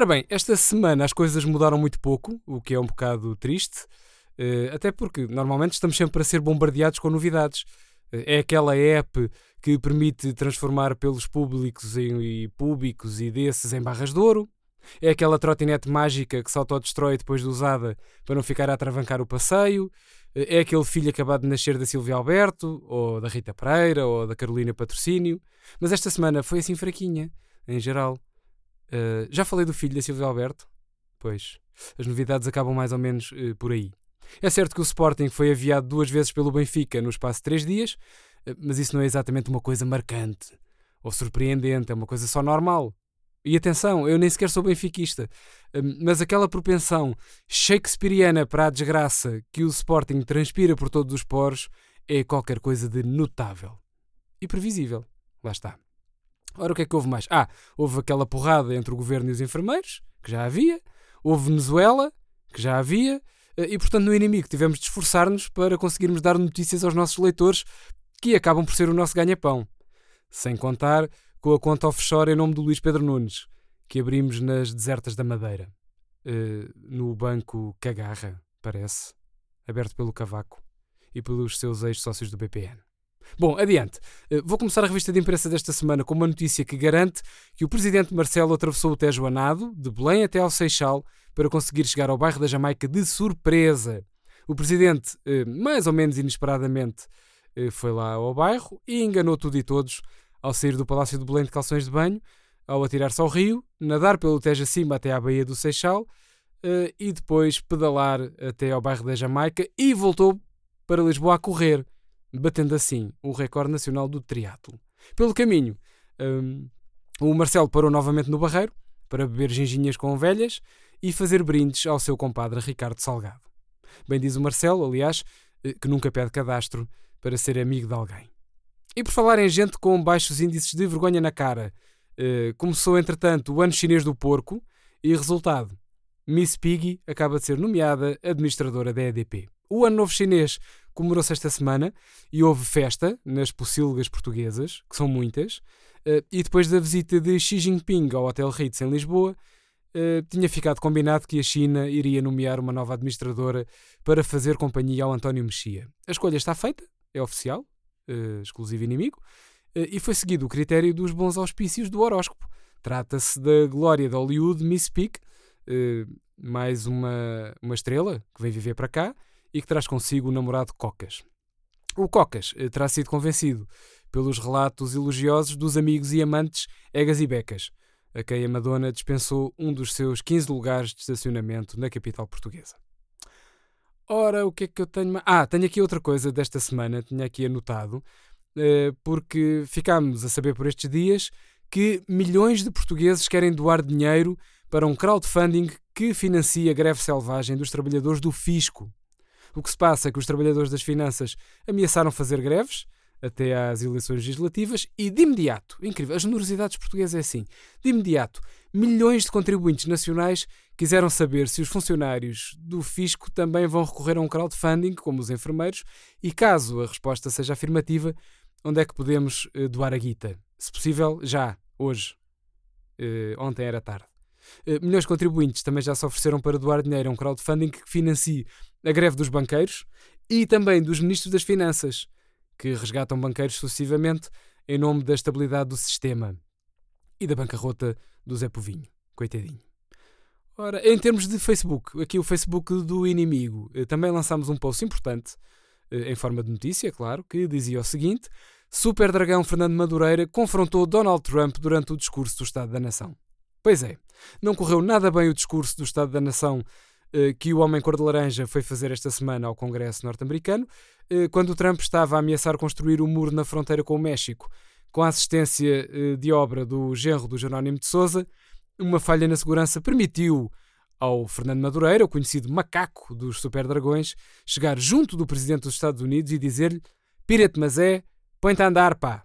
Ora bem, esta semana as coisas mudaram muito pouco, o que é um bocado triste, eh, até porque normalmente estamos sempre a ser bombardeados com novidades. Eh, é aquela app que permite transformar pelos públicos em públicos e desses em barras de ouro. É aquela trotinete mágica que se autodestrói depois de usada para não ficar a atravancar o passeio. Eh, é aquele filho acabado de nascer da Silvia Alberto, ou da Rita Pereira, ou da Carolina Patrocínio. Mas esta semana foi assim fraquinha, em geral. Uh, já falei do filho da Silvia Alberto? Pois, as novidades acabam mais ou menos uh, por aí. É certo que o Sporting foi aviado duas vezes pelo Benfica no espaço de três dias, uh, mas isso não é exatamente uma coisa marcante ou surpreendente, é uma coisa só normal. E atenção, eu nem sequer sou benfiquista, mas aquela propensão shakespeariana para a desgraça que o Sporting transpira por todos os poros é qualquer coisa de notável e previsível. Lá está. Ora, o que é que houve mais? Ah, houve aquela porrada entre o governo e os enfermeiros, que já havia. Houve Venezuela, que já havia. Eh, e, portanto, no inimigo tivemos de esforçar-nos para conseguirmos dar notícias aos nossos leitores que acabam por ser o nosso ganha-pão. Sem contar com a conta offshore em nome do Luís Pedro Nunes, que abrimos nas desertas da Madeira. Uh, no banco Cagarra, parece, aberto pelo Cavaco e pelos seus ex-sócios do BPN. Bom, adiante. Eh, vou começar a revista de imprensa desta semana com uma notícia que garante que o presidente Marcelo atravessou o Tejo Anado, de Belém até ao Seixal, para conseguir chegar ao bairro da Jamaica de surpresa. O presidente, eh, mais ou menos inesperadamente, eh, foi lá ao bairro e enganou tudo e todos ao sair do Palácio de Belém de calções de banho, ao atirar-se ao rio, nadar pelo Tejo acima até à Baía do Seixal e depois pedalar até ao bairro da Jamaica e voltou para Lisboa a correr batendo assim o recorde nacional do triatlo. Pelo caminho, um, o Marcelo parou novamente no Barreiro para beber ginginhas com velhas e fazer brindes ao seu compadre Ricardo Salgado. Bem diz o Marcelo, aliás, eh, que nunca pede cadastro para ser amigo de alguém. E por falar em gente com baixos índices de vergonha na cara, eh, começou entretanto o ano chinês do porco e resultado, Miss Piggy acaba de ser nomeada administradora da EDP. O Ano Novo Chinês comemorou-se esta semana e houve festa nas pocilgas portuguesas, que são muitas, eh, e depois da visita de Xi Jinping ao Hotel Ritz em Lisboa, eh, tinha ficado combinado que a China iria nomear uma nova administradora para fazer companhia ao António Mexia. A escolha está feita, é oficial, eh, exclusivo inimigo, e foi seguido o critério dos bons auspícios do horóscopo. Trata-se da glória de Hollywood, Miss Peak, mais uma, uma estrela que vem viver para cá, e que traz consigo o namorado Cocas. O Cocas eh, terá sido convencido pelos relatos elogiosos dos amigos e amantes Egas e Becas, a quem a Madonna dispensou um dos seus 15 lugares de estacionamento na capital portuguesa. Ora, o que é que eu tenho. Ah, tenho aqui outra coisa desta semana, tinha aqui anotado, eh, porque ficámos a saber por estes dias que milhões de portugueses querem doar dinheiro para um crowdfunding que financia a greve selvagem dos trabalhadores do fisco. O que se passa é que os trabalhadores das finanças ameaçaram fazer greves até às eleições legislativas e de imediato, incrível, a generosidade dos portugueses é assim, de imediato, milhões de contribuintes nacionais quiseram saber se os funcionários do fisco também vão recorrer a um crowdfunding, como os enfermeiros, e caso a resposta seja afirmativa, onde é que podemos uh, doar a guita? Se possível, já, hoje. Uh, ontem era tarde. Uh, milhões de contribuintes também já se ofereceram para doar dinheiro a um crowdfunding que financie a greve dos banqueiros e também dos ministros das Finanças, que resgatam banqueiros sucessivamente em nome da estabilidade do sistema e da bancarrota do Zé Povinho. Coitadinho. Ora, em termos de Facebook, aqui o Facebook do inimigo, eh, também lançámos um post importante, eh, em forma de notícia, claro, que dizia o seguinte: Super Dragão Fernando Madureira confrontou Donald Trump durante o discurso do Estado da Nação. Pois é, não correu nada bem o discurso do Estado da Nação que o homem cor de laranja foi fazer esta semana ao Congresso norte-americano, eh, quando o Trump estava a ameaçar construir o um muro na fronteira com o México, com a assistência eh, de obra do genro do Jerónimo de Souza, uma falha na segurança permitiu ao Fernando Madureira, o conhecido macaco dos Super Dragões, chegar junto do presidente dos Estados Unidos e dizer-lhe: Pirate, mas é, põe-te a andar, pá.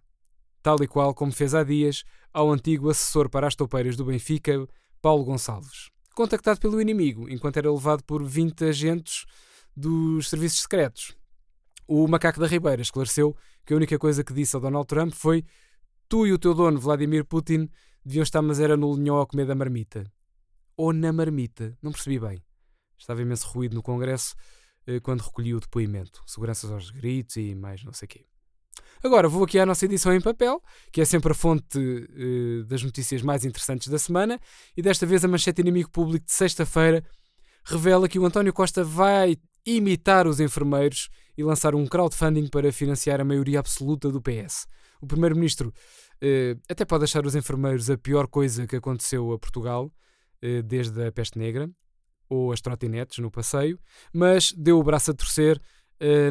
Tal e qual como fez há dias ao antigo assessor para as toupeiras do Benfica, Paulo Gonçalves contactado pelo inimigo, enquanto era levado por 20 agentes dos serviços secretos. O macaco da Ribeira esclareceu que a única coisa que disse ao Donald Trump foi tu e o teu dono, Vladimir Putin, deviam estar mas era no linhó a comer da marmita. ou na marmita. Não percebi bem. Estava imenso ruído no Congresso eh, quando recolhi o depoimento. Seguranças aos gritos e mais não sei o quê. Agora vou aqui à nossa edição em papel, que é sempre a fonte uh, das notícias mais interessantes da semana, e desta vez a manchete inimigo público de sexta-feira revela que o António Costa vai imitar os enfermeiros e lançar um crowdfunding para financiar a maioria absoluta do PS. O Primeiro-Ministro uh, até pode achar os enfermeiros a pior coisa que aconteceu a Portugal uh, desde a peste negra ou as trotinetes no passeio, mas deu o braço a torcer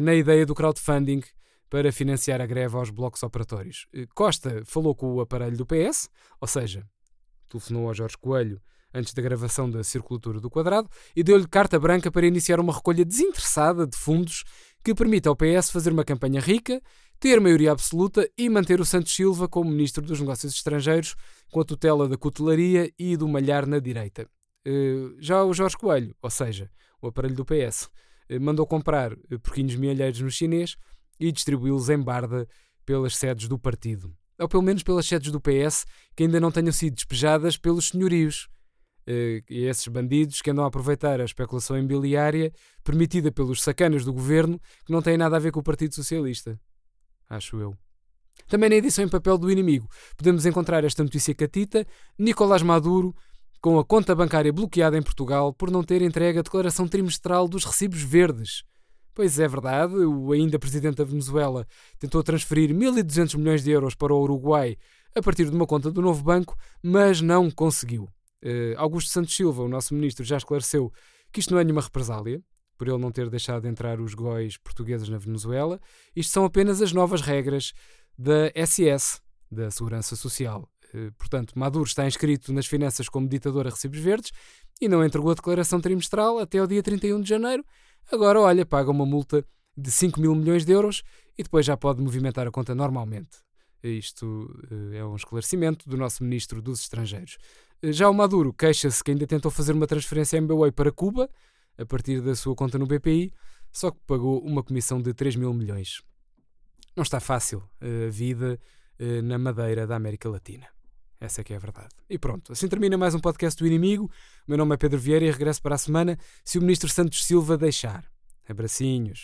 na ideia do crowdfunding para financiar a greve aos blocos operatórios. Eh, Costa falou com o aparelho do PS, ou seja, telefonou ao Jorge Coelho antes da gravação da circulatura do quadrado e deu-lhe carta branca para iniciar uma recolha desinteressada de fundos que permita ao PS fazer uma campanha rica, ter maioria absoluta e manter o Santos Silva como Ministro dos Negócios Estrangeiros com a tutela da cutelaria e do malhar na direita. Eh, já o Jorge Coelho, ou seja, o aparelho do PS, eh, mandou comprar porquinhos mielheiros no chinês e distribuí-los em barda pelas sedes do partido. Ou pelo menos pelas sedes do PS que ainda não tenham sido despejadas pelos senhorios. Uh, e esses bandidos que andam a aproveitar a especulação imobiliária permitida pelos sacanas do governo que não têm nada a ver com o Partido Socialista. Acho eu. Também na edição em papel do inimigo podemos encontrar esta notícia catita: Nicolás Maduro com a conta bancária bloqueada em Portugal por não ter entregue a declaração trimestral dos recibos verdes. Pois é verdade, o ainda presidente da Venezuela tentou transferir 1.200 milhões de euros para o Uruguai a partir de uma conta do novo banco, mas não conseguiu. Uh, Augusto Santos Silva, o nosso ministro, já esclareceu que isto não é nenhuma represália, por ele não ter deixado entrar os góis portugueses na Venezuela. Isto são apenas as novas regras da SS, da Segurança Social. Uh, portanto, Maduro está inscrito nas finanças como ditador a recibos verdes e não entregou a declaração trimestral até o dia 31 de janeiro, Agora, olha, paga uma multa de 5 mil milhões de euros e depois já pode movimentar a conta normalmente. Isto eh, é um esclarecimento do nosso Ministro dos Estrangeiros. Eh, já o Maduro queixa-se que ainda tentou fazer uma transferência MBWay para Cuba, a partir da sua conta no BPI, só que pagou uma comissão de 3 mil milhões. Não está fácil eh, a vida na Madeira da América Latina. Essa é que é a verdade. E pronto, assim termina mais um podcast do Inimigo. O meu nome é Pedro Vieira e regresso para a semana se o Ministro Santos Silva deixar. Abracinhos.